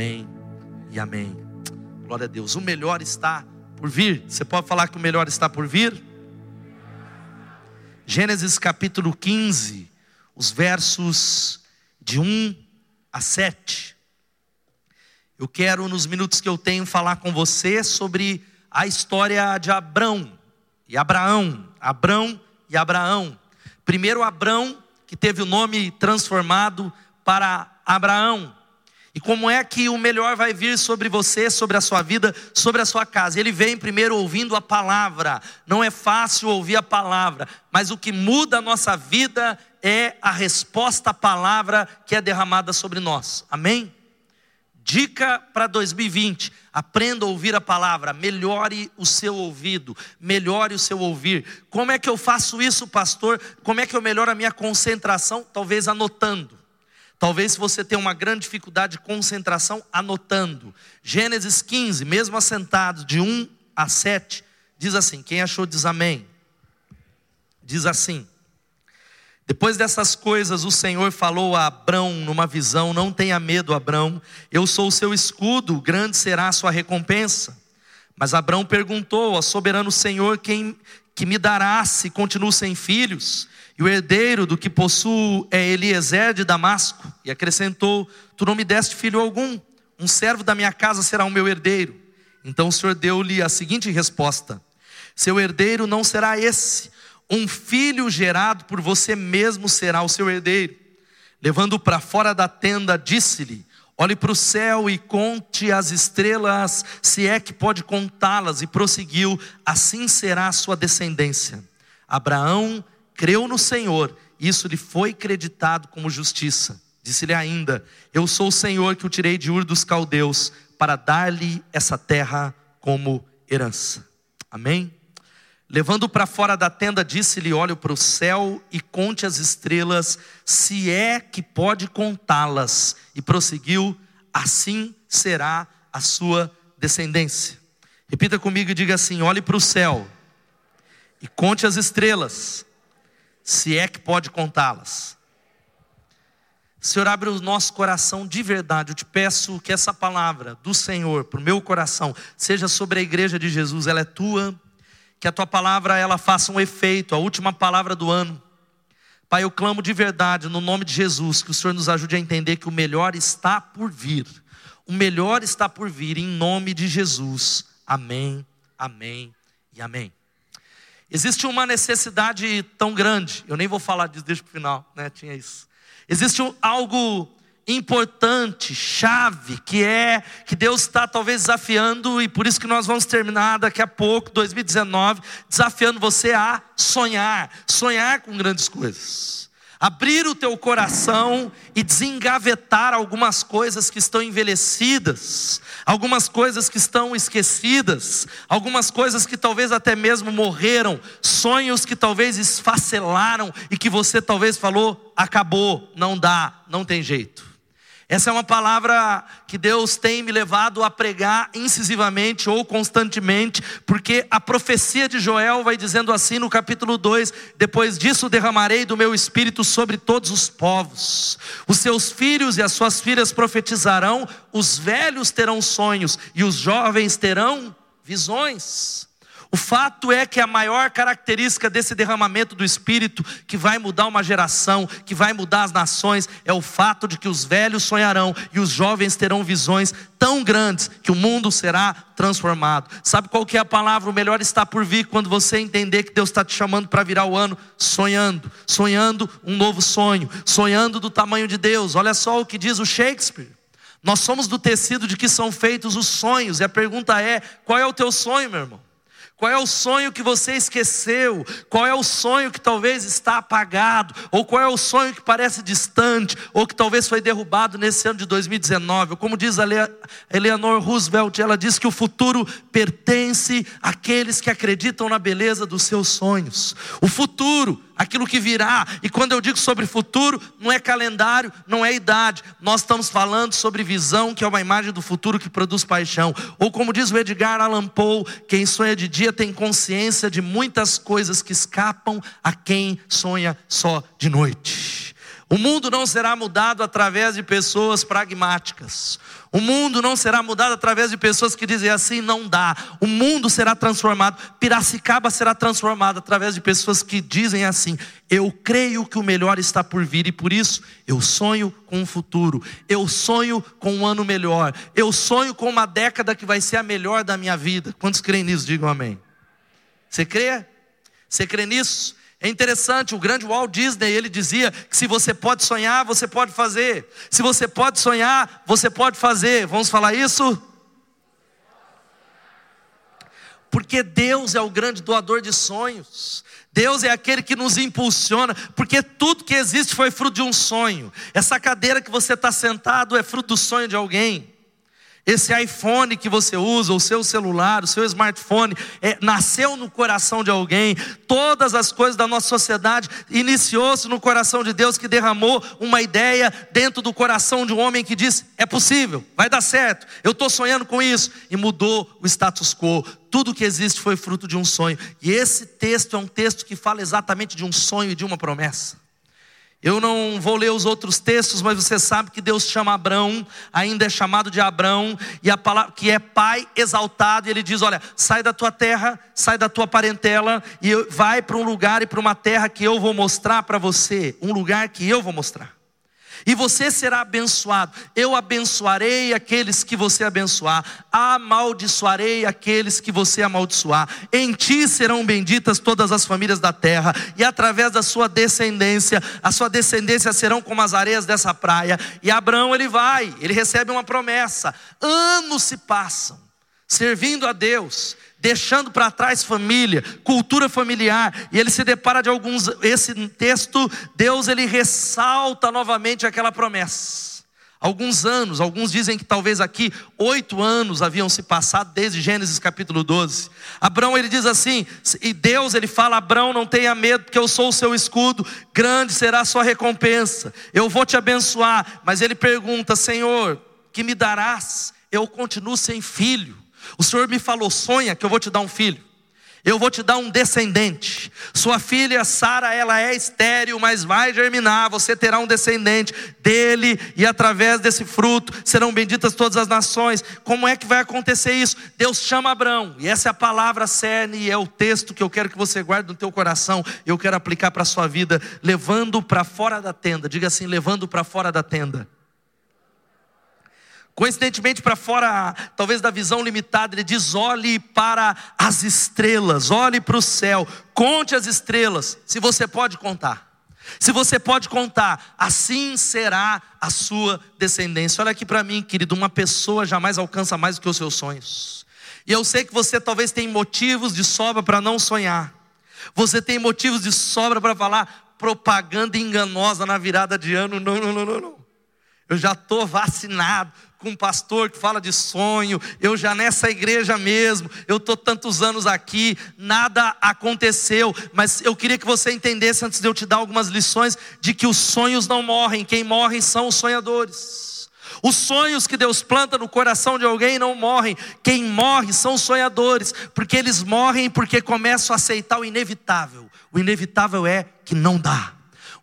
Amém e amém. Glória a Deus. O melhor está por vir. Você pode falar que o melhor está por vir? Gênesis capítulo 15, os versos de 1 a 7. Eu quero, nos minutos que eu tenho, falar com você sobre a história de Abrão e Abraão. Abrão e Abraão. Primeiro, Abrão, que teve o nome transformado para Abraão. E como é que o melhor vai vir sobre você, sobre a sua vida, sobre a sua casa? Ele vem primeiro ouvindo a palavra. Não é fácil ouvir a palavra, mas o que muda a nossa vida é a resposta à palavra que é derramada sobre nós. Amém? Dica para 2020: aprenda a ouvir a palavra, melhore o seu ouvido, melhore o seu ouvir. Como é que eu faço isso, pastor? Como é que eu melhoro a minha concentração? Talvez anotando. Talvez você tenha uma grande dificuldade de concentração anotando. Gênesis 15, mesmo assentado de 1 a 7, diz assim: quem achou diz amém. Diz assim: Depois dessas coisas, o Senhor falou a Abrão numa visão: Não tenha medo, Abrão, eu sou o seu escudo, grande será a sua recompensa. Mas Abrão perguntou ao soberano Senhor: Quem que me dará se continuo sem filhos? E o herdeiro do que possuo é Eliezer de Damasco. E acrescentou: Tu não me deste filho algum, um servo da minha casa será o meu herdeiro. Então o Senhor deu-lhe a seguinte resposta: Seu herdeiro não será esse, um filho gerado por você mesmo será o seu herdeiro. Levando-o para fora da tenda, disse-lhe: Olhe para o céu e conte as estrelas, se é que pode contá-las. E prosseguiu: Assim será a sua descendência. Abraão creu no Senhor, isso lhe foi creditado como justiça. Disse-lhe ainda: Eu sou o Senhor que o tirei de Ur dos caldeus para dar-lhe essa terra como herança. Amém? Levando para fora da tenda, disse-lhe: Olhe para o céu e conte as estrelas, se é que pode contá-las. E prosseguiu: Assim será a sua descendência. Repita comigo e diga assim: Olhe para o céu e conte as estrelas, se é que pode contá-las. Senhor, abre o nosso coração de verdade. Eu te peço que essa palavra do Senhor para o meu coração seja sobre a igreja de Jesus. Ela é tua. Que a tua palavra ela faça um efeito, a última palavra do ano. Pai, eu clamo de verdade no nome de Jesus que o Senhor nos ajude a entender que o melhor está por vir. O melhor está por vir em nome de Jesus. Amém. Amém e amém. Existe uma necessidade tão grande, eu nem vou falar disso desde o final, né? Tinha isso. Existe algo importante, chave, que é que Deus está talvez desafiando, e por isso que nós vamos terminar daqui a pouco, 2019, desafiando você a sonhar, sonhar com grandes coisas abrir o teu coração e desengavetar algumas coisas que estão envelhecidas, algumas coisas que estão esquecidas, algumas coisas que talvez até mesmo morreram, sonhos que talvez esfacelaram e que você talvez falou: acabou, não dá, não tem jeito. Essa é uma palavra que Deus tem me levado a pregar incisivamente ou constantemente, porque a profecia de Joel vai dizendo assim no capítulo 2: Depois disso derramarei do meu espírito sobre todos os povos, os seus filhos e as suas filhas profetizarão, os velhos terão sonhos e os jovens terão visões. O fato é que a maior característica desse derramamento do Espírito, que vai mudar uma geração, que vai mudar as nações, é o fato de que os velhos sonharão e os jovens terão visões tão grandes que o mundo será transformado. Sabe qual que é a palavra? O melhor está por vir quando você entender que Deus está te chamando para virar o ano sonhando, sonhando um novo sonho, sonhando do tamanho de Deus. Olha só o que diz o Shakespeare. Nós somos do tecido de que são feitos os sonhos, e a pergunta é: qual é o teu sonho, meu irmão? Qual é o sonho que você esqueceu? Qual é o sonho que talvez está apagado? Ou qual é o sonho que parece distante? Ou que talvez foi derrubado nesse ano de 2019? Ou como diz a Eleanor Roosevelt, ela diz que o futuro pertence àqueles que acreditam na beleza dos seus sonhos. O futuro aquilo que virá. E quando eu digo sobre futuro, não é calendário, não é idade. Nós estamos falando sobre visão, que é uma imagem do futuro que produz paixão. Ou como diz o Edgar Allan Poe, quem sonha de dia tem consciência de muitas coisas que escapam a quem sonha só de noite. O mundo não será mudado através de pessoas pragmáticas. O mundo não será mudado através de pessoas que dizem assim não dá. O mundo será transformado. Piracicaba será transformado através de pessoas que dizem assim: eu creio que o melhor está por vir e por isso eu sonho com um futuro. Eu sonho com um ano melhor. Eu sonho com uma década que vai ser a melhor da minha vida. Quantos creem nisso? Digam amém. Você crê? Você crê nisso? É interessante, o grande Walt Disney, ele dizia que se você pode sonhar, você pode fazer. Se você pode sonhar, você pode fazer. Vamos falar isso? Porque Deus é o grande doador de sonhos. Deus é aquele que nos impulsiona, porque tudo que existe foi fruto de um sonho. Essa cadeira que você está sentado é fruto do sonho de alguém. Esse iPhone que você usa, o seu celular, o seu smartphone, é, nasceu no coração de alguém. Todas as coisas da nossa sociedade iniciou-se no coração de Deus que derramou uma ideia dentro do coração de um homem que disse: é possível, vai dar certo, eu estou sonhando com isso. E mudou o status quo. Tudo que existe foi fruto de um sonho. E esse texto é um texto que fala exatamente de um sonho e de uma promessa. Eu não vou ler os outros textos, mas você sabe que Deus chama Abraão, ainda é chamado de Abraão, e a palavra que é pai exaltado, e ele diz: Olha, sai da tua terra, sai da tua parentela, e vai para um lugar e para uma terra que eu vou mostrar para você, um lugar que eu vou mostrar e você será abençoado. Eu abençoarei aqueles que você abençoar, amaldiçoarei aqueles que você amaldiçoar. Em ti serão benditas todas as famílias da terra, e através da sua descendência, a sua descendência serão como as areias dessa praia. E Abraão ele vai, ele recebe uma promessa. Anos se passam servindo a Deus, deixando para trás família, cultura familiar, e ele se depara de alguns esse texto, Deus ele ressalta novamente aquela promessa. Alguns anos, alguns dizem que talvez aqui oito anos haviam se passado desde Gênesis capítulo 12. Abraão ele diz assim, e Deus ele fala: Abraão, não tenha medo, porque eu sou o seu escudo, grande será a sua recompensa, eu vou te abençoar. Mas ele pergunta: Senhor, que me darás? Eu continuo sem filho. O Senhor me falou: sonha que eu vou te dar um filho. Eu vou te dar um descendente. Sua filha Sara, ela é estéril, mas vai germinar. Você terá um descendente dele, e através desse fruto serão benditas todas as nações. Como é que vai acontecer isso? Deus chama Abraão, e essa é a palavra cerne, e é o texto que eu quero que você guarde no teu coração. Eu quero aplicar para a sua vida, levando para fora da tenda. Diga assim: levando para fora da tenda. Coincidentemente, para fora, talvez da visão limitada, ele diz: olhe para as estrelas, olhe para o céu, conte as estrelas, se você pode contar. Se você pode contar, assim será a sua descendência. Olha aqui para mim, querido, uma pessoa jamais alcança mais do que os seus sonhos. E eu sei que você talvez tenha motivos de sobra para não sonhar. Você tem motivos de sobra para falar propaganda enganosa na virada de ano. Não, não, não, não, não. Eu já estou vacinado com um pastor que fala de sonho, eu já nessa igreja mesmo, eu estou tantos anos aqui, nada aconteceu, mas eu queria que você entendesse, antes de eu te dar algumas lições, de que os sonhos não morrem, quem morre são os sonhadores. Os sonhos que Deus planta no coração de alguém não morrem, quem morre são os sonhadores, porque eles morrem porque começam a aceitar o inevitável. O inevitável é que não dá.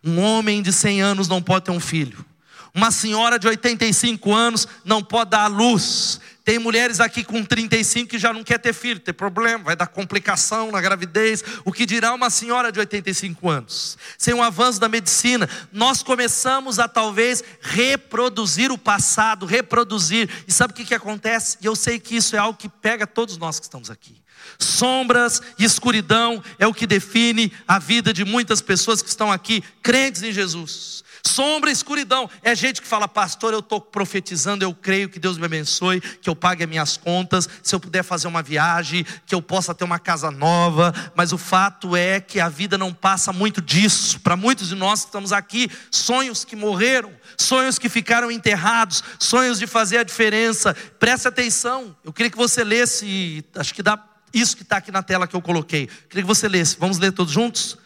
Um homem de 100 anos não pode ter um filho. Uma senhora de 85 anos não pode dar à luz. Tem mulheres aqui com 35 que já não quer ter filho, tem problema, vai dar complicação na gravidez. O que dirá uma senhora de 85 anos? Sem o avanço da medicina, nós começamos a talvez reproduzir o passado, reproduzir. E sabe o que, que acontece? E eu sei que isso é algo que pega todos nós que estamos aqui. Sombras e escuridão é o que define a vida de muitas pessoas que estão aqui, crentes em Jesus. Sombra e escuridão. É gente que fala, pastor, eu estou profetizando, eu creio que Deus me abençoe, que eu pague as minhas contas, se eu puder fazer uma viagem, que eu possa ter uma casa nova. Mas o fato é que a vida não passa muito disso. Para muitos de nós que estamos aqui, sonhos que morreram, sonhos que ficaram enterrados, sonhos de fazer a diferença. Preste atenção, eu queria que você lesse, acho que dá isso que está aqui na tela que eu coloquei. Queria que você lesse. Vamos ler todos juntos?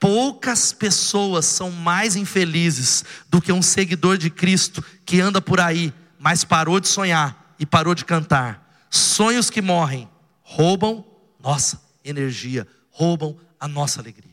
Poucas pessoas são mais infelizes do que um seguidor de Cristo que anda por aí, mas parou de sonhar e parou de cantar. Sonhos que morrem roubam nossa energia, roubam a nossa alegria.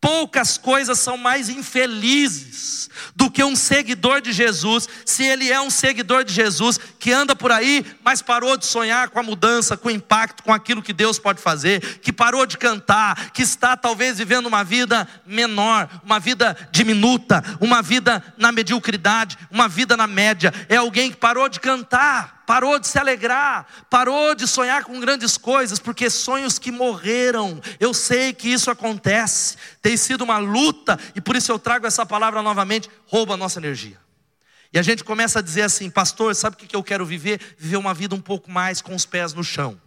Poucas coisas são mais infelizes do que um seguidor de Jesus, se ele é um seguidor de Jesus que anda por aí, mas parou de sonhar com a mudança, com o impacto, com aquilo que Deus pode fazer, que parou de cantar, que está talvez vivendo uma vida menor, uma vida diminuta, uma vida na mediocridade, uma vida na média. É alguém que parou de cantar parou de se alegrar, parou de sonhar com grandes coisas, porque sonhos que morreram, eu sei que isso acontece, tem sido uma luta, e por isso eu trago essa palavra novamente: rouba a nossa energia. E a gente começa a dizer assim, pastor, sabe o que eu quero viver? Viver uma vida um pouco mais com os pés no chão.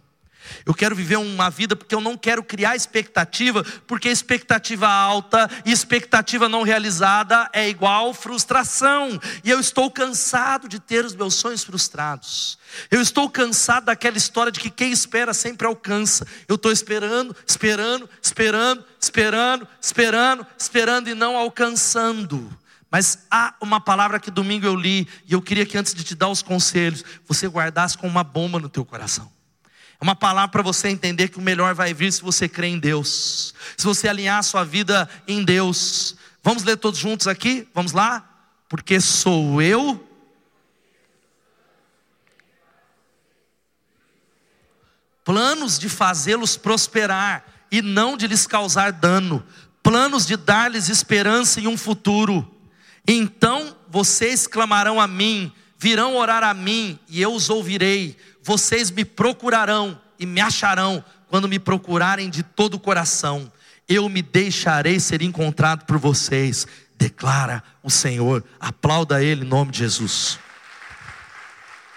Eu quero viver uma vida porque eu não quero criar expectativa, porque expectativa alta e expectativa não realizada é igual frustração. E eu estou cansado de ter os meus sonhos frustrados. Eu estou cansado daquela história de que quem espera sempre alcança. Eu estou esperando, esperando, esperando, esperando, esperando, esperando e não alcançando. Mas há uma palavra que domingo eu li e eu queria que antes de te dar os conselhos, você guardasse com uma bomba no teu coração. Uma palavra para você entender que o melhor vai vir se você crer em Deus. Se você alinhar a sua vida em Deus. Vamos ler todos juntos aqui? Vamos lá? Porque sou eu planos de fazê-los prosperar e não de lhes causar dano, planos de dar-lhes esperança em um futuro. Então vocês clamarão a mim, virão orar a mim e eu os ouvirei vocês me procurarão e me acharão quando me procurarem de todo o coração. Eu me deixarei ser encontrado por vocês, declara o Senhor. Aplauda Ele em nome de Jesus.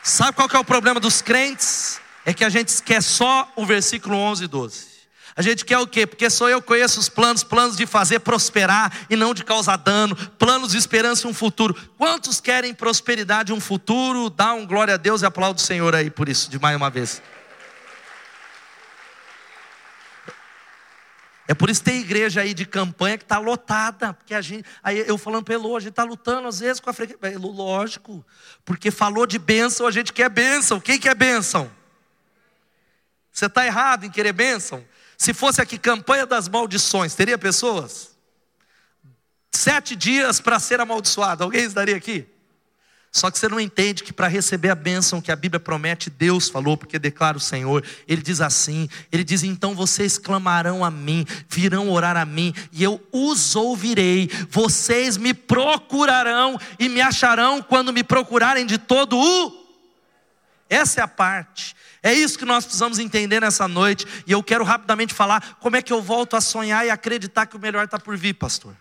Sabe qual que é o problema dos crentes? É que a gente quer só o versículo 11 e 12. A gente quer o quê? Porque só eu conheço os planos, planos de fazer prosperar e não de causar dano, planos de esperança e um futuro. Quantos querem prosperidade e um futuro? Dá um glória a Deus e aplaudo o Senhor aí por isso, de mais uma vez. É por isso que tem igreja aí de campanha que está lotada, porque a gente, aí eu falando pelo, a gente está lutando às vezes com a frequência, é lógico, porque falou de bênção, a gente quer bênção, quem quer bênção? Você está errado em querer bênção? Se fosse aqui campanha das maldições, teria pessoas? Sete dias para ser amaldiçoado, alguém estaria aqui? Só que você não entende que para receber a bênção que a Bíblia promete, Deus falou, porque declara o Senhor. Ele diz assim: Ele diz, então vocês clamarão a mim, virão orar a mim, e eu os ouvirei. Vocês me procurarão e me acharão quando me procurarem de todo o. Essa é a parte. É isso que nós precisamos entender nessa noite. E eu quero rapidamente falar como é que eu volto a sonhar e acreditar que o melhor está por vir, pastor.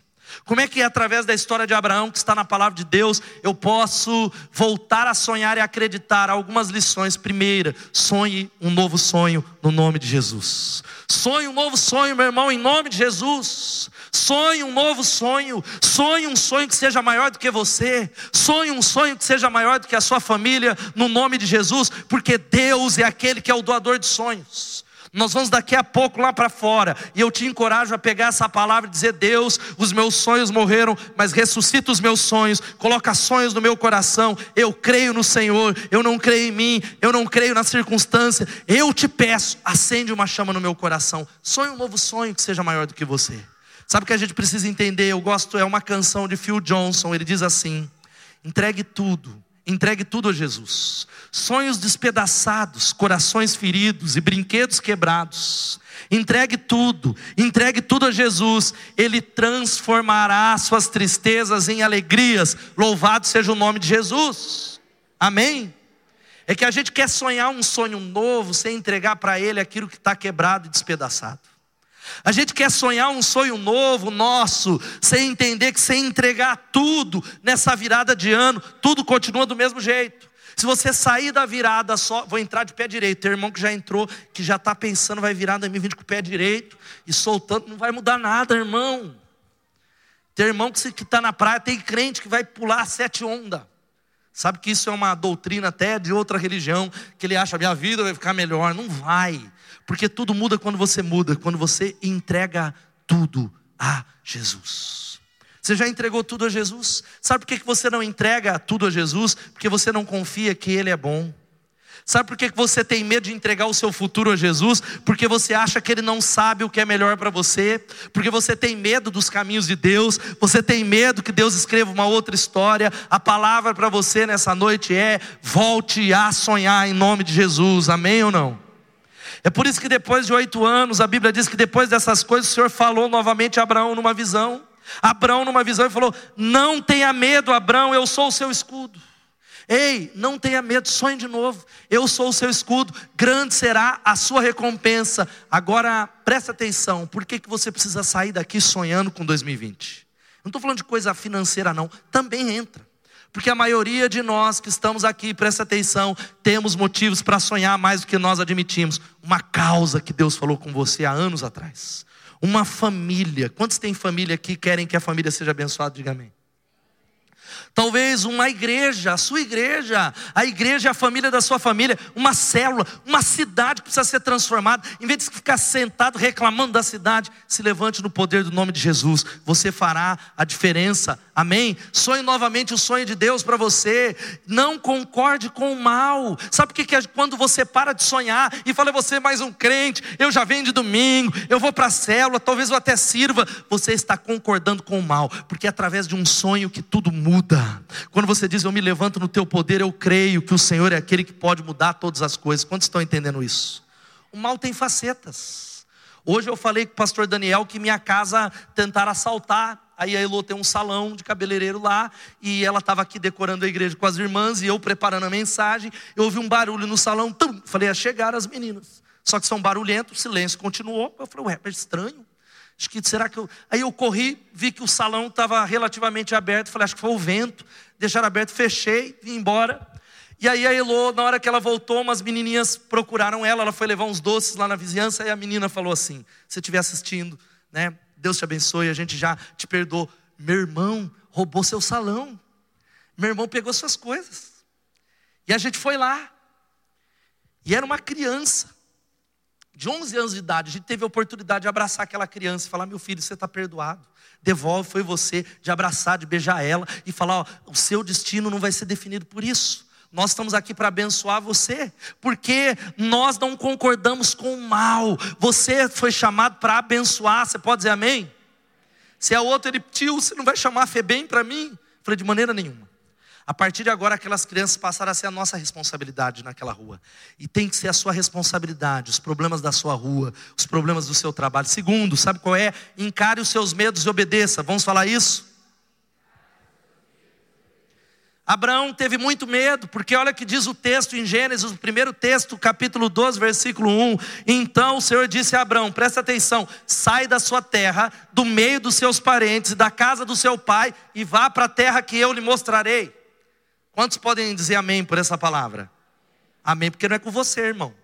Como é que, através da história de Abraão, que está na palavra de Deus, eu posso voltar a sonhar e acreditar algumas lições? Primeira, sonhe um novo sonho no nome de Jesus. Sonhe um novo sonho, meu irmão, em nome de Jesus. Sonhe um novo sonho. Sonhe um sonho que seja maior do que você. Sonhe um sonho que seja maior do que a sua família, no nome de Jesus, porque Deus é aquele que é o doador de sonhos. Nós vamos daqui a pouco lá para fora, e eu te encorajo a pegar essa palavra e dizer: Deus, os meus sonhos morreram, mas ressuscita os meus sonhos, coloca sonhos no meu coração. Eu creio no Senhor, eu não creio em mim, eu não creio na circunstância. Eu te peço, acende uma chama no meu coração. Sonhe um novo sonho que seja maior do que você. Sabe o que a gente precisa entender? Eu gosto, é uma canção de Phil Johnson, ele diz assim: entregue tudo Entregue tudo a Jesus. Sonhos despedaçados, corações feridos e brinquedos quebrados. Entregue tudo, entregue tudo a Jesus. Ele transformará suas tristezas em alegrias. Louvado seja o nome de Jesus. Amém? É que a gente quer sonhar um sonho novo sem entregar para Ele aquilo que está quebrado e despedaçado. A gente quer sonhar um sonho novo nosso, sem entender que sem entregar tudo nessa virada de ano, tudo continua do mesmo jeito. Se você sair da virada só, vou entrar de pé direito. Tem irmão que já entrou, que já está pensando, vai virar 2020 com o pé direito e soltando, não vai mudar nada, irmão. Tem irmão que está na praia, tem crente que vai pular sete ondas. Sabe que isso é uma doutrina até de outra religião, que ele acha minha vida vai ficar melhor. Não vai. Porque tudo muda quando você muda, quando você entrega tudo a Jesus. Você já entregou tudo a Jesus? Sabe por que você não entrega tudo a Jesus? Porque você não confia que Ele é bom. Sabe por que você tem medo de entregar o seu futuro a Jesus? Porque você acha que Ele não sabe o que é melhor para você, porque você tem medo dos caminhos de Deus, você tem medo que Deus escreva uma outra história. A palavra para você nessa noite é: volte a sonhar em nome de Jesus, amém ou não? É por isso que depois de oito anos, a Bíblia diz que depois dessas coisas, o Senhor falou novamente a Abraão numa visão. Abraão, numa visão, e falou: Não tenha medo, Abraão, eu sou o seu escudo. Ei, não tenha medo, sonhe de novo. Eu sou o seu escudo, grande será a sua recompensa. Agora, presta atenção, por que, que você precisa sair daqui sonhando com 2020? Não estou falando de coisa financeira, não, também entra. Porque a maioria de nós que estamos aqui, presta atenção, temos motivos para sonhar mais do que nós admitimos. Uma causa que Deus falou com você há anos atrás. Uma família. Quantos têm família aqui querem que a família seja abençoada? Diga amém. Talvez uma igreja, a sua igreja, a igreja é a família da sua família, uma célula, uma cidade que precisa ser transformada. Em vez de ficar sentado reclamando da cidade, se levante no poder do nome de Jesus. Você fará a diferença. Amém? Sonhe novamente o sonho de Deus para você. Não concorde com o mal. Sabe o que é quando você para de sonhar e fala, você é mais um crente, eu já venho de domingo, eu vou para a célula, talvez eu até sirva. Você está concordando com o mal, porque é através de um sonho que tudo muda. Quando você diz, Eu me levanto no teu poder, eu creio que o Senhor é aquele que pode mudar todas as coisas. Quantos estão entendendo isso? O mal tem facetas. Hoje eu falei com o pastor Daniel que minha casa tentaram assaltar. Aí a Elô tem um salão de cabeleireiro lá, e ela estava aqui decorando a igreja com as irmãs, e eu preparando a mensagem. Eu ouvi um barulho no salão, tum, falei, é chegar as meninas. Só que são barulhentos, o silêncio continuou. Eu falei, ué, é estranho. Acho que será que eu. Aí eu corri, vi que o salão estava relativamente aberto. Falei, acho que foi o vento. Deixaram aberto, fechei, vim embora. E aí a Elô, na hora que ela voltou, umas menininhas procuraram ela. Ela foi levar uns doces lá na vizinhança. E a menina falou assim: se estiver assistindo, né? Deus te abençoe, a gente já te perdoou. Meu irmão roubou seu salão. Meu irmão pegou suas coisas. E a gente foi lá. E era uma criança de 11 anos de idade, a gente teve a oportunidade de abraçar aquela criança e falar: meu filho, você está perdoado. Devolve, foi você, de abraçar, de beijar ela e falar: ó, o seu destino não vai ser definido por isso. Nós estamos aqui para abençoar você, porque nós não concordamos com o mal. Você foi chamado para abençoar. Você pode dizer amém? Se é outro, ele, tio, você não vai chamar a Febem para mim? Eu falei, de maneira nenhuma. A partir de agora, aquelas crianças passaram a ser a nossa responsabilidade naquela rua. E tem que ser a sua responsabilidade, os problemas da sua rua, os problemas do seu trabalho. Segundo, sabe qual é? Encare os seus medos e obedeça. Vamos falar isso? Abraão teve muito medo, porque olha que diz o texto em Gênesis, o primeiro texto, capítulo 12, versículo 1. Então o Senhor disse a Abraão: presta atenção, sai da sua terra, do meio dos seus parentes, da casa do seu pai, e vá para a terra que eu lhe mostrarei. Quantos podem dizer amém por essa palavra? Amém, porque não é com você, irmão.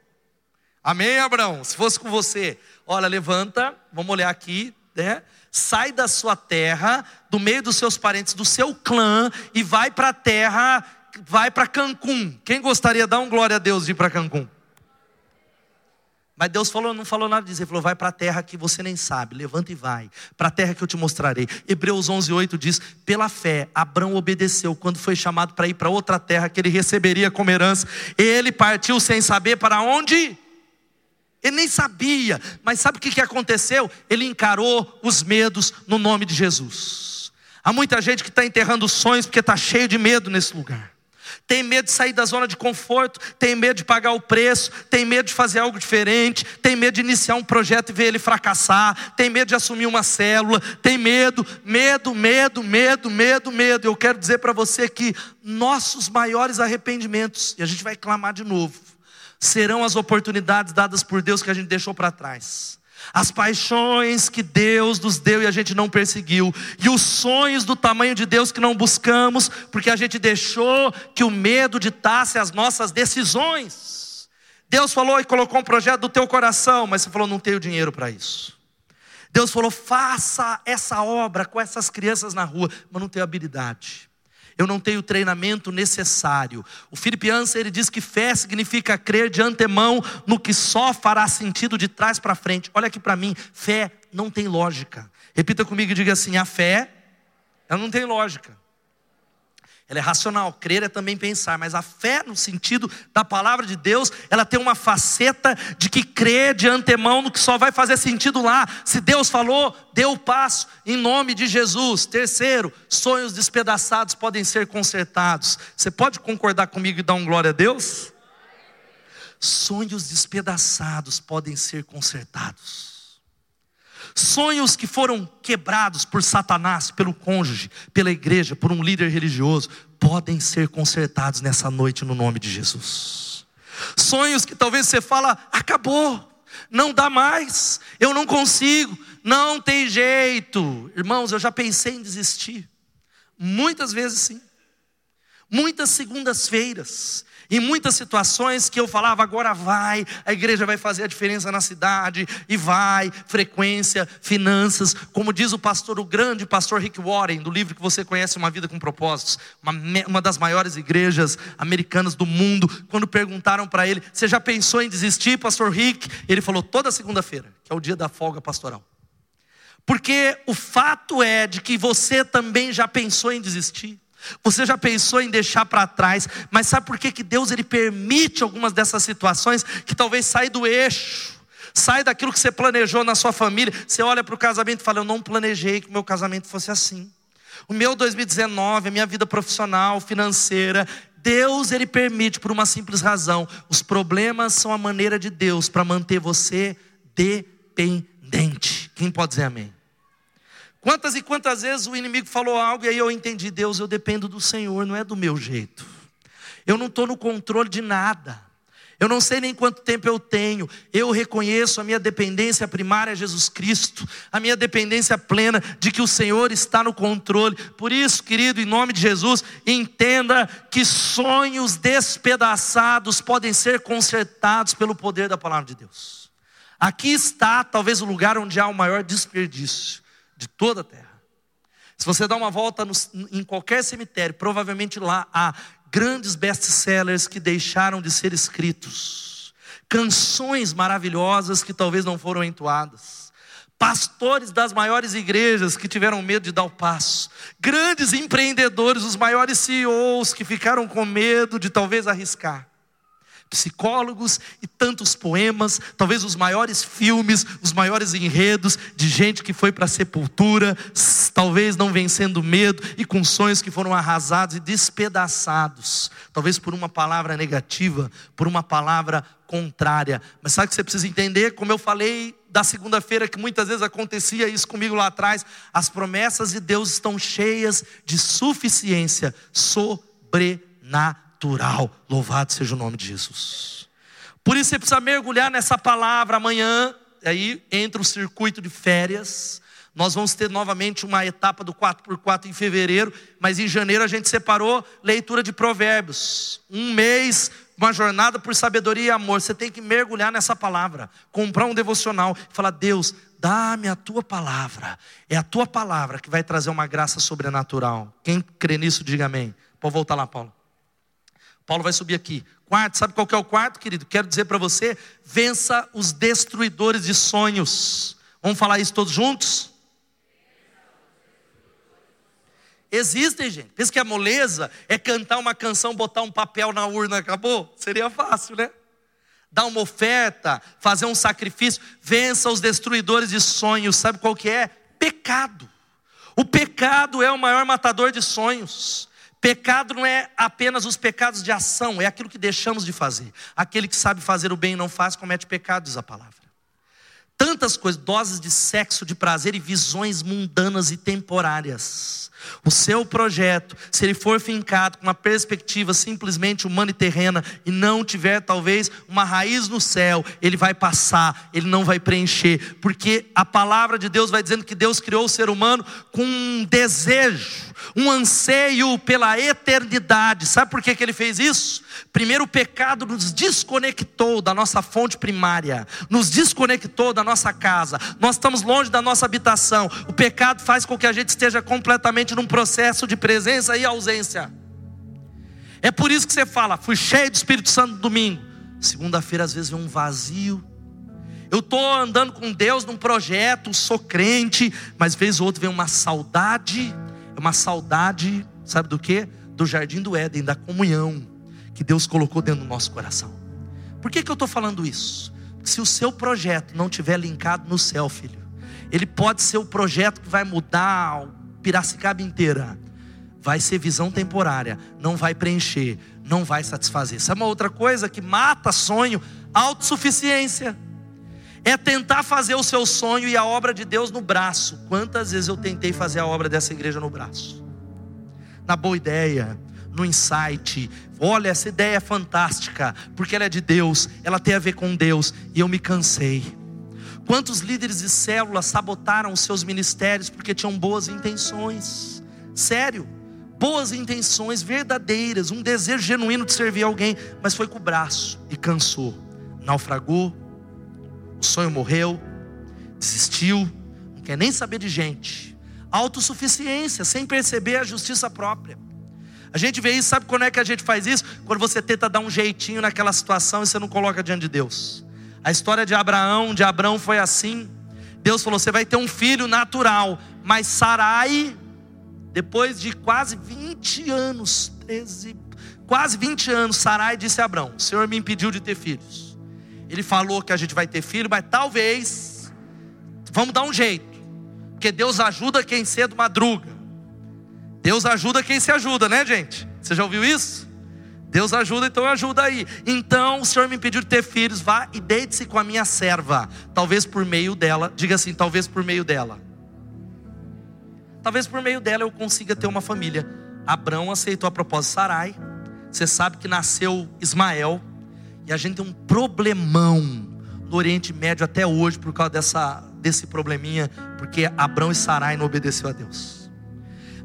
Amém, Abraão? Se fosse com você, olha, levanta, vamos olhar aqui, né? Sai da sua terra, do meio dos seus parentes, do seu clã, e vai para a terra, vai para Cancún. Quem gostaria de dar um glória a Deus de ir para Cancún? Mas Deus falou, não falou nada disso. Ele falou: vai para a terra que você nem sabe, levanta e vai. Para a terra que eu te mostrarei. Hebreus 11, 8 diz: pela fé, Abraão obedeceu quando foi chamado para ir para outra terra que ele receberia como herança. Ele partiu sem saber para onde. Ele nem sabia, mas sabe o que aconteceu? Ele encarou os medos no nome de Jesus. Há muita gente que está enterrando sonhos porque está cheio de medo nesse lugar tem medo de sair da zona de conforto, tem medo de pagar o preço, tem medo de fazer algo diferente, tem medo de iniciar um projeto e ver ele fracassar, tem medo de assumir uma célula, tem medo, medo, medo, medo, medo, medo. Eu quero dizer para você que nossos maiores arrependimentos, e a gente vai clamar de novo, serão as oportunidades dadas por Deus que a gente deixou para trás as paixões que Deus nos deu e a gente não perseguiu, e os sonhos do tamanho de Deus que não buscamos, porque a gente deixou que o medo ditasse as nossas decisões. Deus falou e colocou um projeto do teu coração, mas você falou, não tenho dinheiro para isso. Deus falou, faça essa obra com essas crianças na rua, mas não tenho habilidade eu não tenho o treinamento necessário. O Answer, ele diz que fé significa crer de antemão no que só fará sentido de trás para frente. Olha aqui para mim, fé não tem lógica. Repita comigo e diga assim: a fé, ela não tem lógica. Ela é racional, crer é também pensar, mas a fé, no sentido da palavra de Deus, ela tem uma faceta de que crê de antemão no que só vai fazer sentido lá. Se Deus falou, deu o passo, em nome de Jesus. Terceiro, sonhos despedaçados podem ser consertados. Você pode concordar comigo e dar um glória a Deus? Sonhos despedaçados podem ser consertados. Sonhos que foram quebrados por Satanás, pelo cônjuge, pela igreja, por um líder religioso, podem ser consertados nessa noite no nome de Jesus. Sonhos que talvez você fala, acabou, não dá mais, eu não consigo, não tem jeito. Irmãos, eu já pensei em desistir. Muitas vezes sim. Muitas segundas-feiras, em muitas situações que eu falava, agora vai, a igreja vai fazer a diferença na cidade, e vai, frequência, finanças, como diz o pastor, o grande pastor Rick Warren, do livro que você conhece, Uma Vida com Propósitos, uma, uma das maiores igrejas americanas do mundo, quando perguntaram para ele, você já pensou em desistir, pastor Rick? Ele falou, toda segunda-feira, que é o dia da folga pastoral. Porque o fato é de que você também já pensou em desistir. Você já pensou em deixar para trás, mas sabe por que, que Deus ele permite algumas dessas situações que talvez saia do eixo, sai daquilo que você planejou na sua família. Você olha para o casamento e fala: Eu não planejei que o meu casamento fosse assim. O meu 2019, a minha vida profissional, financeira, Deus ele permite por uma simples razão. Os problemas são a maneira de Deus para manter você dependente. Quem pode dizer amém? Quantas e quantas vezes o inimigo falou algo e aí eu entendi, Deus, eu dependo do Senhor, não é do meu jeito. Eu não estou no controle de nada. Eu não sei nem quanto tempo eu tenho. Eu reconheço a minha dependência primária a Jesus Cristo, a minha dependência plena de que o Senhor está no controle. Por isso, querido, em nome de Jesus, entenda que sonhos despedaçados podem ser consertados pelo poder da palavra de Deus. Aqui está talvez o lugar onde há o maior desperdício de toda a terra. Se você dá uma volta no, em qualquer cemitério, provavelmente lá há grandes best-sellers que deixaram de ser escritos, canções maravilhosas que talvez não foram entoadas, pastores das maiores igrejas que tiveram medo de dar o passo, grandes empreendedores, os maiores CEOs que ficaram com medo de talvez arriscar psicólogos e tantos poemas, talvez os maiores filmes, os maiores enredos de gente que foi para a sepultura, talvez não vencendo medo e com sonhos que foram arrasados e despedaçados, talvez por uma palavra negativa, por uma palavra contrária. Mas sabe o que você precisa entender? Como eu falei da segunda-feira, que muitas vezes acontecia isso comigo lá atrás, as promessas de Deus estão cheias de suficiência sobrenatural natural. Louvado seja o nome de Jesus. Por isso você precisa mergulhar nessa palavra amanhã. Aí entra o circuito de férias. Nós vamos ter novamente uma etapa do 4x4 em fevereiro, mas em janeiro a gente separou leitura de provérbios. Um mês, uma jornada por sabedoria e amor. Você tem que mergulhar nessa palavra, comprar um devocional e falar: Deus, dá-me a tua palavra. É a tua palavra que vai trazer uma graça sobrenatural. Quem crê nisso, diga amém. Pode voltar lá, Paulo. Paulo vai subir aqui. Quarto, sabe qual que é o quarto, querido? Quero dizer para você: vença os destruidores de sonhos. Vamos falar isso todos juntos? Existem, gente. Pensa que a moleza é cantar uma canção, botar um papel na urna, acabou? Seria fácil, né? Dar uma oferta, fazer um sacrifício. Vença os destruidores de sonhos. Sabe qual que é? Pecado. O pecado é o maior matador de sonhos. Pecado não é apenas os pecados de ação, é aquilo que deixamos de fazer. Aquele que sabe fazer o bem e não faz, comete pecado, diz a palavra. Tantas coisas, doses de sexo, de prazer e visões mundanas e temporárias. O seu projeto, se ele for fincado com uma perspectiva simplesmente humana e terrena e não tiver talvez uma raiz no céu, ele vai passar, ele não vai preencher, porque a palavra de Deus vai dizendo que Deus criou o ser humano com um desejo, um anseio pela eternidade. Sabe por que, que ele fez isso? Primeiro, o pecado nos desconectou da nossa fonte primária, nos desconectou da nossa casa, nós estamos longe da nossa habitação. O pecado faz com que a gente esteja completamente num processo de presença e ausência. É por isso que você fala, fui cheio do Espírito Santo domingo. Segunda-feira, às vezes, vem um vazio. Eu estou andando com Deus num projeto, sou crente, mas vez ou outra vem uma saudade, uma saudade, sabe do que? do jardim do Éden, da comunhão que Deus colocou dentro do nosso coração. Por que, que eu estou falando isso? Se o seu projeto não tiver linkado no céu, filho, ele pode ser o projeto que vai mudar Piracicaba inteira. Vai ser visão temporária, não vai preencher, não vai satisfazer. Sabe uma outra coisa que mata sonho? Autossuficiência. É tentar fazer o seu sonho e a obra de Deus no braço. Quantas vezes eu tentei fazer a obra dessa igreja no braço? Na boa ideia, no insight. Olha, essa ideia é fantástica, porque ela é de Deus, ela tem a ver com Deus, e eu me cansei. Quantos líderes de células sabotaram os seus ministérios porque tinham boas intenções? Sério, boas intenções verdadeiras, um desejo genuíno de servir alguém, mas foi com o braço e cansou, naufragou, o sonho morreu, desistiu, não quer nem saber de gente. Autossuficiência, sem perceber a justiça própria. A gente vê isso, sabe quando é que a gente faz isso? Quando você tenta dar um jeitinho naquela situação e você não coloca diante de Deus. A história de Abraão, de Abraão foi assim. Deus falou: você vai ter um filho natural, mas Sarai, depois de quase 20 anos, 13, quase 20 anos, Sarai disse a Abraão: O Senhor me impediu de ter filhos. Ele falou que a gente vai ter filho, mas talvez, vamos dar um jeito, porque Deus ajuda quem cedo madruga. Deus ajuda quem se ajuda, né, gente? Você já ouviu isso? Deus ajuda, então ajuda aí. Então o Senhor me impediu de ter filhos, vá e deite-se com a minha serva. Talvez por meio dela, diga assim, talvez por meio dela. Talvez por meio dela eu consiga ter uma família. Abraão aceitou a proposta de Sarai. Você sabe que nasceu Ismael. E a gente tem um problemão no Oriente Médio até hoje por causa dessa, desse probleminha, porque Abraão e Sarai não obedeceu a Deus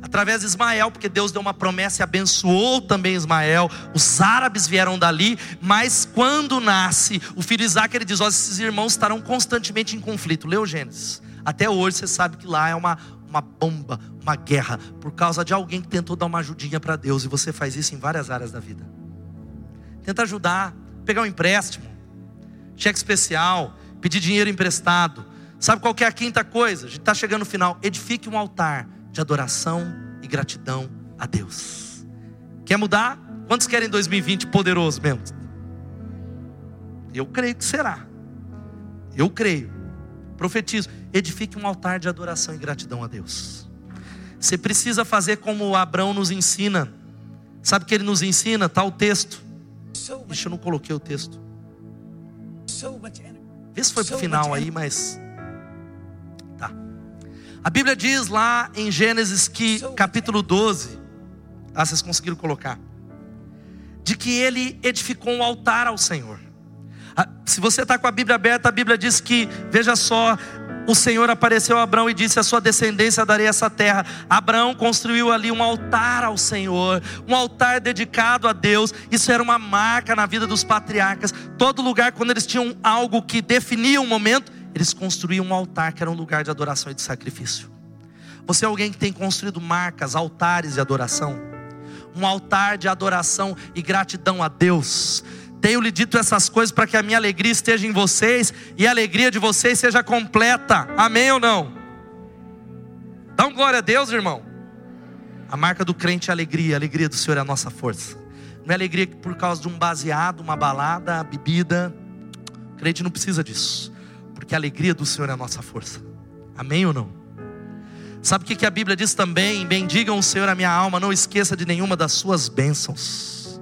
através de Ismael, porque Deus deu uma promessa e abençoou também Ismael. Os árabes vieram dali, mas quando nasce o filho Isaac, ele diz: Ó, esses irmãos estarão constantemente em conflito. Leu Gênesis. Até hoje você sabe que lá é uma, uma bomba, uma guerra, por causa de alguém que tentou dar uma ajudinha para Deus, e você faz isso em várias áreas da vida. Tenta ajudar, pegar um empréstimo, cheque especial, pedir dinheiro emprestado. Sabe qual é a quinta coisa? A gente está chegando no final. Edifique um altar de adoração e gratidão a Deus. Quer mudar? Quantos querem 2020 poderoso mesmo? Eu creio que será. Eu creio. Profetizo. Edifique um altar de adoração e gratidão a Deus. Você precisa fazer como Abraão nos ensina. Sabe o que ele nos ensina? Está o texto. Deixa eu não coloquei o texto. Vê se foi para o final aí, mas a Bíblia diz lá em Gênesis que, capítulo 12, ah, vocês conseguiram colocar, de que ele edificou um altar ao Senhor. Se você está com a Bíblia aberta, a Bíblia diz que, veja só, o Senhor apareceu a Abraão e disse: A sua descendência darei essa terra. Abraão construiu ali um altar ao Senhor, um altar dedicado a Deus. Isso era uma marca na vida dos patriarcas. Todo lugar, quando eles tinham algo que definia um momento, eles construíam um altar que era um lugar de adoração e de sacrifício. Você é alguém que tem construído marcas, altares de adoração, um altar de adoração e gratidão a Deus. Tenho lhe dito essas coisas para que a minha alegria esteja em vocês e a alegria de vocês seja completa. Amém ou não? Dá um glória a Deus, irmão. A marca do crente é a alegria, a alegria do Senhor é a nossa força. Não é alegria por causa de um baseado, uma balada, bebida. O crente não precisa disso porque a alegria do Senhor é a nossa força. Amém ou não? Sabe o que a Bíblia diz também? Bendigam o Senhor a minha alma, não esqueça de nenhuma das suas bênçãos.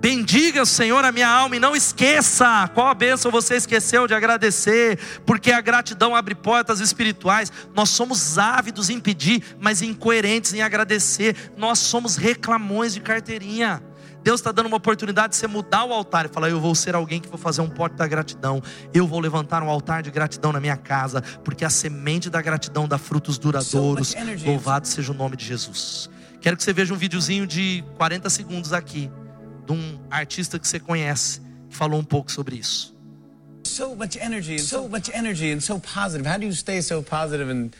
Bendiga o Senhor a minha alma e não esqueça qual a bênção você esqueceu de agradecer, porque a gratidão abre portas espirituais. Nós somos ávidos em pedir, mas incoerentes em agradecer. Nós somos reclamões de carteirinha. Deus está dando uma oportunidade de você mudar o altar e falar: Eu vou ser alguém que vou fazer um pote da gratidão. Eu vou levantar um altar de gratidão na minha casa, porque a semente da gratidão dá frutos duradouros. Louvado seja o nome de Jesus. Quero que você veja um videozinho de 40 segundos aqui, de um artista que você conhece, que falou um pouco sobre isso. So much energy, so much energy and so positive. How do you stay so positive and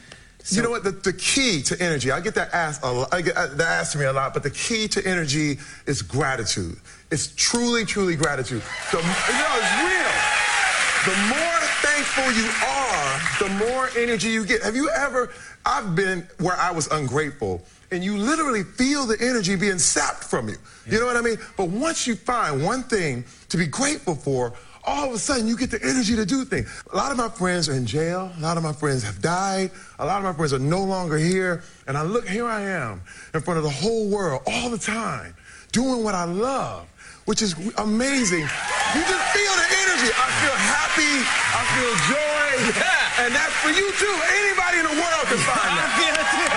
So, you know what? The, the, key to energy, I get that asked, a lot, I get uh, that asked to me a lot, but the key to energy is gratitude. It's truly, truly gratitude. The, you know, it's real. The more grateful you are, the more energy you get. Have you ever, I've been where I was ungrateful, and you literally feel the energy being sapped from you. You know what I mean? But once you find one thing to be grateful for, all of a sudden you get the energy to do things. A lot of my friends are in jail. A lot of my friends have died. A lot of my friends are no longer here. And I look, here I am in front of the whole world all the time, doing what I love, which is amazing. You just feel the energy. I feel happy. I feel joy. Yeah. And that's for you too. Anybody in the world can find that.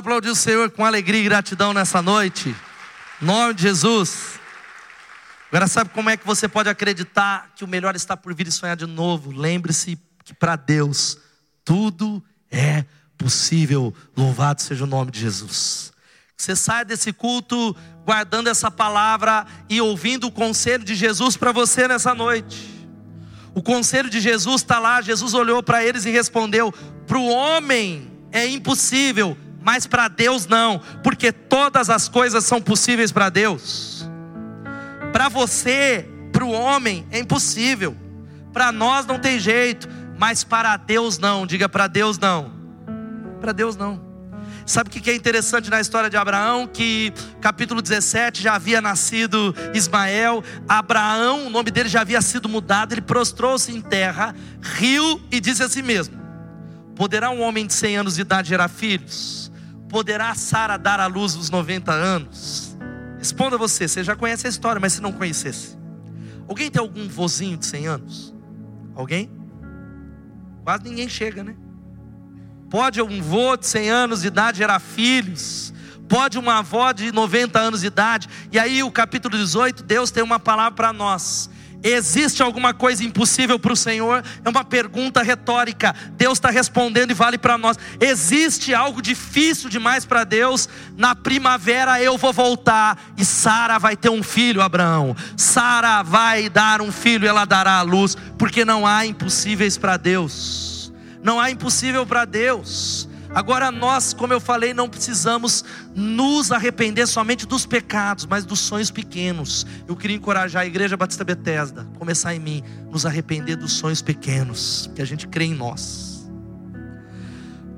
Aplaudir o Senhor com alegria e gratidão nessa noite? Em nome de Jesus. Agora, sabe como é que você pode acreditar que o melhor está por vir e sonhar de novo? Lembre-se que para Deus tudo é possível. Louvado seja o nome de Jesus. Você saia desse culto guardando essa palavra e ouvindo o conselho de Jesus para você nessa noite. O conselho de Jesus está lá. Jesus olhou para eles e respondeu: Para o homem é impossível, mas para Deus não, porque todas as coisas são possíveis para Deus. Para você, para o homem é impossível, para nós não tem jeito, mas para Deus não. Diga para Deus não. Para Deus não. Sabe o que é interessante na história de Abraão? Que capítulo 17 já havia nascido Ismael. Abraão, o nome dele já havia sido mudado. Ele prostrou-se em terra, riu e disse a si mesmo: Poderá um homem de 100 anos de idade gerar filhos? Poderá Sara dar à luz os 90 anos? Responda você, você já conhece a história, mas se não conhecesse. Alguém tem algum vozinho de 100 anos? Alguém? Quase ninguém chega, né? Pode um vô de 100 anos de idade gerar filhos? Pode uma avó de 90 anos de idade? E aí, o capítulo 18, Deus tem uma palavra para nós. Existe alguma coisa impossível para o Senhor? É uma pergunta retórica. Deus está respondendo e vale para nós. Existe algo difícil demais para Deus? Na primavera eu vou voltar e Sara vai ter um filho, Abraão. Sara vai dar um filho, ela dará a luz, porque não há impossíveis para Deus. Não há impossível para Deus. Agora nós, como eu falei, não precisamos nos arrepender somente dos pecados, mas dos sonhos pequenos. Eu queria encorajar a Igreja Batista Bethesda, começar em mim, nos arrepender dos sonhos pequenos, que a gente crê em nós.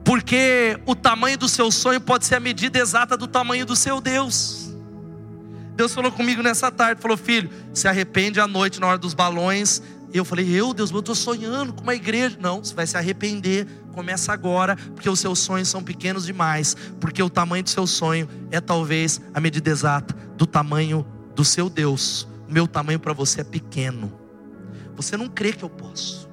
Porque o tamanho do seu sonho pode ser a medida exata do tamanho do seu Deus. Deus falou comigo nessa tarde, falou: "Filho, se arrepende à noite na hora dos balões". E eu falei: "Eu, Deus, eu estou sonhando com uma igreja". Não, você vai se arrepender Começa agora, porque os seus sonhos são pequenos demais, porque o tamanho do seu sonho é talvez a medida exata do tamanho do seu Deus. O meu tamanho para você é pequeno. Você não crê que eu posso.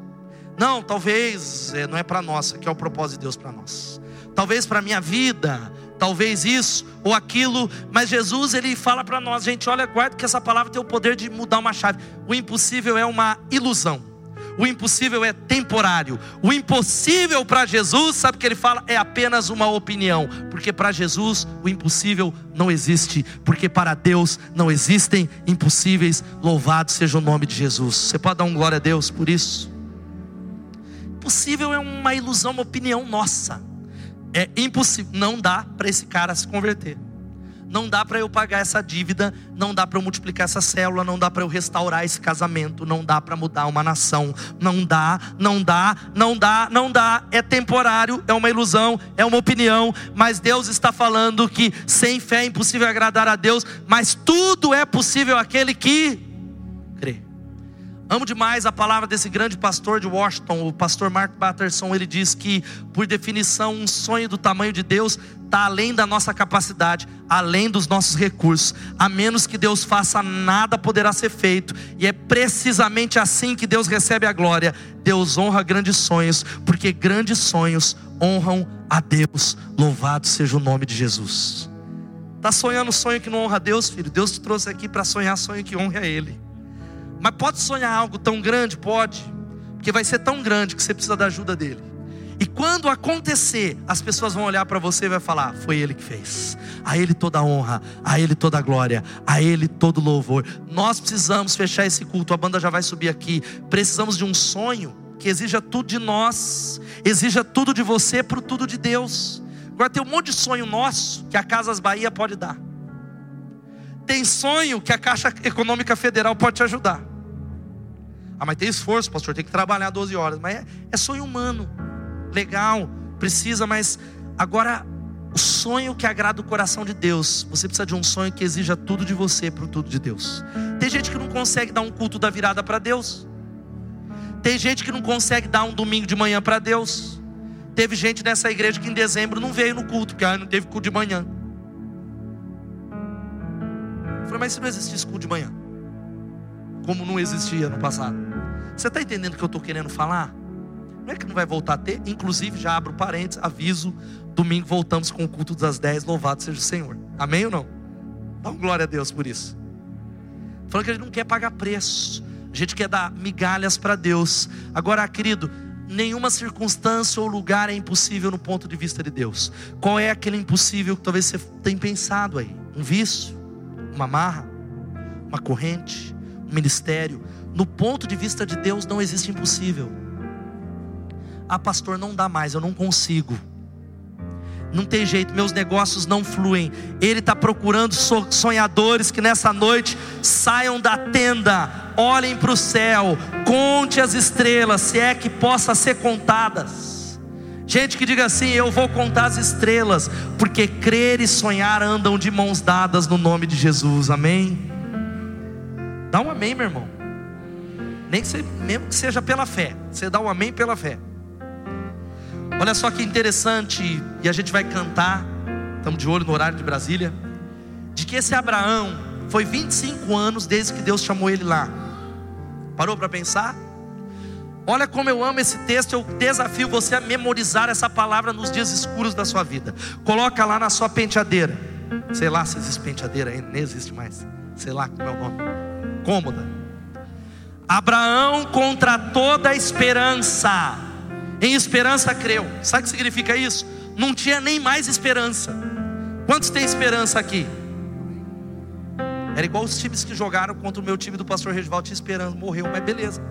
Não, talvez é, não é para nós, que é o propósito de Deus para nós. Talvez para minha vida, talvez isso ou aquilo, mas Jesus ele fala para nós, gente, olha, guarda que essa palavra tem o poder de mudar uma chave. O impossível é uma ilusão. O impossível é temporário. O impossível para Jesus, sabe o que ele fala? É apenas uma opinião. Porque para Jesus o impossível não existe. Porque para Deus não existem impossíveis. Louvado seja o nome de Jesus. Você pode dar um glória a Deus por isso? Impossível é uma ilusão, uma opinião nossa. É impossível. Não dá para esse cara se converter. Não dá para eu pagar essa dívida, não dá para eu multiplicar essa célula, não dá para eu restaurar esse casamento, não dá para mudar uma nação, não dá, não dá, não dá, não dá. É temporário, é uma ilusão, é uma opinião, mas Deus está falando que sem fé é impossível agradar a Deus, mas tudo é possível aquele que. Amo demais a palavra desse grande pastor de Washington, o pastor Mark Batterson. Ele diz que, por definição, um sonho do tamanho de Deus está além da nossa capacidade, além dos nossos recursos. A menos que Deus faça, nada poderá ser feito. E é precisamente assim que Deus recebe a glória. Deus honra grandes sonhos, porque grandes sonhos honram a Deus. Louvado seja o nome de Jesus. Está sonhando sonho que não honra a Deus, filho? Deus te trouxe aqui para sonhar sonho que honre a Ele. Mas pode sonhar algo tão grande? Pode. Porque vai ser tão grande que você precisa da ajuda dele. E quando acontecer, as pessoas vão olhar para você e vai falar: foi ele que fez. A ele toda a honra, a ele toda a glória, a ele todo o louvor. Nós precisamos fechar esse culto. A banda já vai subir aqui. Precisamos de um sonho que exija tudo de nós, exija tudo de você para o tudo de Deus. Agora tem um monte de sonho nosso que a Casas Bahia pode dar. Tem sonho que a Caixa Econômica Federal pode te ajudar. Ah, mas tem esforço, pastor, tem que trabalhar 12 horas. Mas é, é sonho humano. Legal, precisa, mas agora o sonho que agrada o coração de Deus, você precisa de um sonho que exija tudo de você para o tudo de Deus. Tem gente que não consegue dar um culto da virada para Deus. Tem gente que não consegue dar um domingo de manhã para Deus. Teve gente nessa igreja que em dezembro não veio no culto, porque não teve culto de manhã. Falei, mas se não existisse culto de manhã, como não existia no passado, você está entendendo o que eu estou querendo falar? Não é que não vai voltar a ter, inclusive já abro parênteses, aviso, domingo voltamos com o culto das 10, louvado seja o Senhor. Amém ou não? Dá um glória a Deus por isso. Falando que a gente não quer pagar preço, a gente quer dar migalhas para Deus. Agora, querido, nenhuma circunstância ou lugar é impossível no ponto de vista de Deus. Qual é aquele impossível que talvez você tenha pensado aí? Um vício, uma marra, uma corrente, um ministério. No ponto de vista de Deus não existe impossível. Ah, pastor, não dá mais, eu não consigo. Não tem jeito, meus negócios não fluem. Ele está procurando sonhadores que nessa noite saiam da tenda, olhem para o céu, conte as estrelas, se é que possa ser contadas. Gente que diga assim: Eu vou contar as estrelas, porque crer e sonhar andam de mãos dadas no nome de Jesus, amém? Dá um amém, meu irmão. Nem que você, mesmo que seja pela fé, você dá um amém pela fé. Olha só que interessante, e a gente vai cantar, estamos de olho no horário de Brasília, de que esse Abraão foi 25 anos desde que Deus chamou ele lá. Parou para pensar? Olha como eu amo esse texto, eu desafio você a memorizar essa palavra nos dias escuros da sua vida. Coloca lá na sua penteadeira. Sei lá se existe penteadeira ainda, nem existe mais. Sei lá como é o nome. Cômoda. Abraão contra toda a esperança em esperança creu. Sabe o que significa isso? Não tinha nem mais esperança. Quantos têm esperança aqui? Era igual os times que jogaram contra o meu time do pastor Regival, tinha esperança, morreu, mas beleza.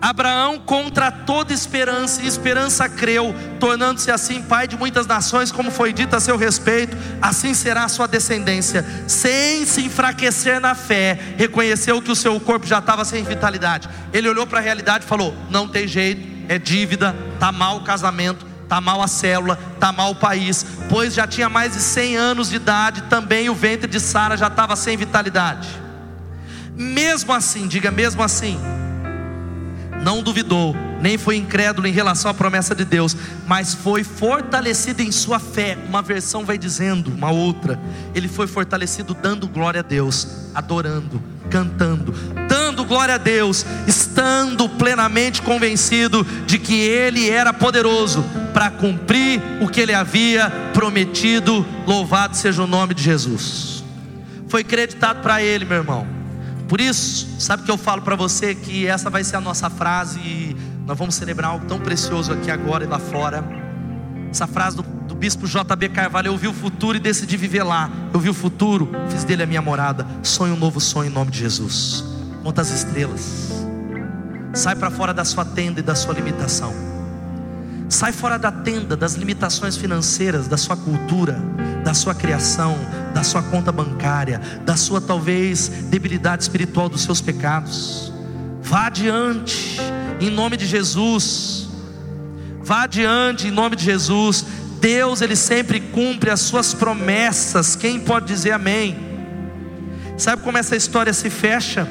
Abraão contra toda esperança, e esperança creu, tornando-se assim pai de muitas nações, como foi dito a seu respeito, assim será a sua descendência. Sem se enfraquecer na fé, reconheceu que o seu corpo já estava sem vitalidade. Ele olhou para a realidade e falou: Não tem jeito, é dívida, tá mal o casamento, tá mal a célula, tá mal o país, pois já tinha mais de 100 anos de idade, também o ventre de Sara já estava sem vitalidade. Mesmo assim, diga mesmo assim, não duvidou, nem foi incrédulo em relação à promessa de Deus, mas foi fortalecido em sua fé. Uma versão vai dizendo, uma outra, ele foi fortalecido dando glória a Deus, adorando, cantando, dando glória a Deus, estando plenamente convencido de que Ele era poderoso para cumprir o que Ele havia prometido. Louvado seja o nome de Jesus. Foi creditado para Ele, meu irmão. Por isso, sabe que eu falo para você que essa vai ser a nossa frase e nós vamos celebrar algo tão precioso aqui agora e lá fora. Essa frase do bispo JB Carvalho, eu vi o futuro e decidi viver lá. Eu vi o futuro, fiz dele a minha morada. Sonho um novo sonho em nome de Jesus. Conta as estrelas. Sai para fora da sua tenda e da sua limitação. Sai fora da tenda das limitações financeiras, da sua cultura, da sua criação, da sua conta bancária, da sua talvez debilidade espiritual dos seus pecados. Vá adiante, em nome de Jesus. Vá adiante em nome de Jesus. Deus ele sempre cumpre as suas promessas. Quem pode dizer amém? Sabe como essa história se fecha?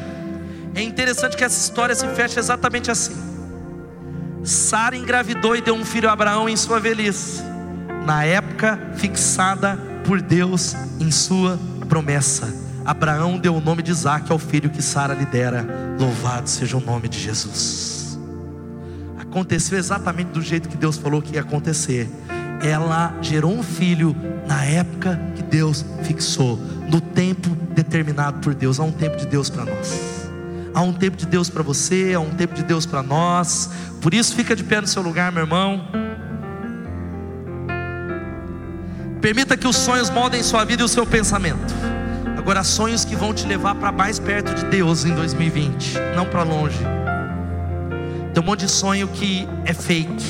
É interessante que essa história se fecha exatamente assim. Sara engravidou e deu um filho a Abraão em sua velhice, na época fixada por Deus em sua promessa. Abraão deu o nome de Isaac ao filho que Sara lhe dera. Louvado seja o nome de Jesus. Aconteceu exatamente do jeito que Deus falou que ia acontecer ela gerou um filho na época que Deus fixou, no tempo determinado por Deus. Há um tempo de Deus para nós. Há um tempo de Deus para você, há um tempo de Deus para nós. Por isso, fica de pé no seu lugar, meu irmão. Permita que os sonhos moldem sua vida e o seu pensamento. Agora, sonhos que vão te levar para mais perto de Deus em 2020, não para longe. Tem um monte de sonho que é fake.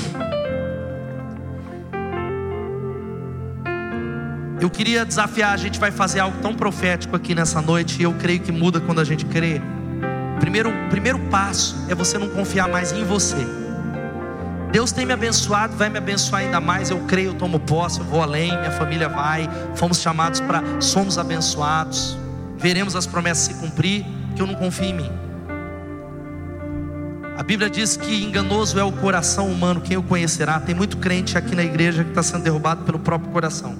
Eu queria desafiar, a gente vai fazer algo tão profético aqui nessa noite, e eu creio que muda quando a gente crê. Primeiro, primeiro passo é você não confiar mais em você. Deus tem me abençoado, vai me abençoar ainda mais. Eu creio, eu tomo posse, eu vou além, minha família vai. Fomos chamados para, somos abençoados. Veremos as promessas se cumprir, que eu não confio em mim. A Bíblia diz que enganoso é o coração humano, quem o conhecerá? Tem muito crente aqui na igreja que está sendo derrubado pelo próprio coração.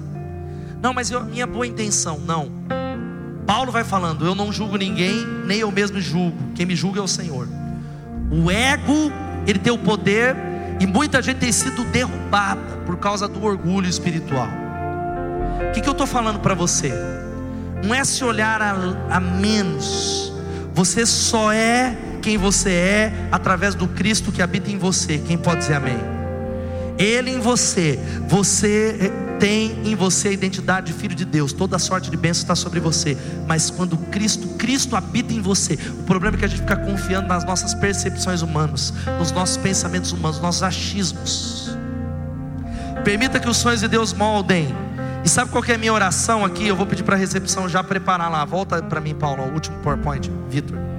Não, mas eu, minha boa intenção, não. Paulo vai falando: Eu não julgo ninguém, nem eu mesmo julgo. Quem me julga é o Senhor. O ego, ele tem o poder, e muita gente tem sido derrubada por causa do orgulho espiritual. O que, que eu estou falando para você? Não é se olhar a, a menos. Você só é quem você é através do Cristo que habita em você. Quem pode dizer amém? Ele em você, você tem em você a identidade de filho de Deus, toda sorte de bênção está sobre você, mas quando Cristo, Cristo habita em você, o problema é que a gente fica confiando nas nossas percepções humanas, nos nossos pensamentos humanos, nos nossos achismos. Permita que os sonhos de Deus moldem. E sabe qual é a minha oração aqui? Eu vou pedir para a recepção já preparar lá. Volta para mim, Paulo, o último PowerPoint, Vitor.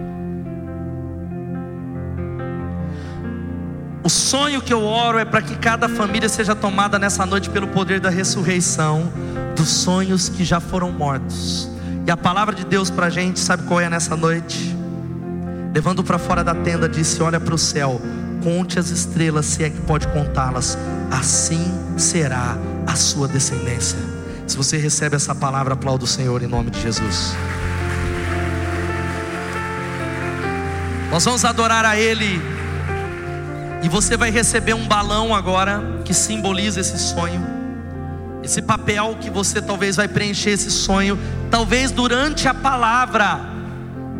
O sonho que eu oro é para que cada família seja tomada nessa noite pelo poder da ressurreição dos sonhos que já foram mortos. E a palavra de Deus para a gente, sabe qual é nessa noite? Levando para fora da tenda, disse: Olha para o céu, conte as estrelas, se é que pode contá-las, assim será a sua descendência. Se você recebe essa palavra, aplauda o Senhor em nome de Jesus. Nós vamos adorar a Ele e você vai receber um balão agora que simboliza esse sonho. Esse papel que você talvez vai preencher esse sonho. Talvez durante a palavra,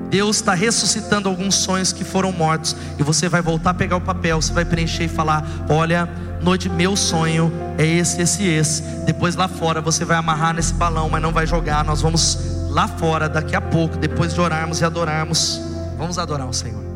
Deus está ressuscitando alguns sonhos que foram mortos. E você vai voltar a pegar o papel, você vai preencher e falar: Olha, noite, meu sonho é esse, esse, esse. Depois lá fora você vai amarrar nesse balão, mas não vai jogar. Nós vamos lá fora daqui a pouco, depois de orarmos e adorarmos. Vamos adorar o Senhor.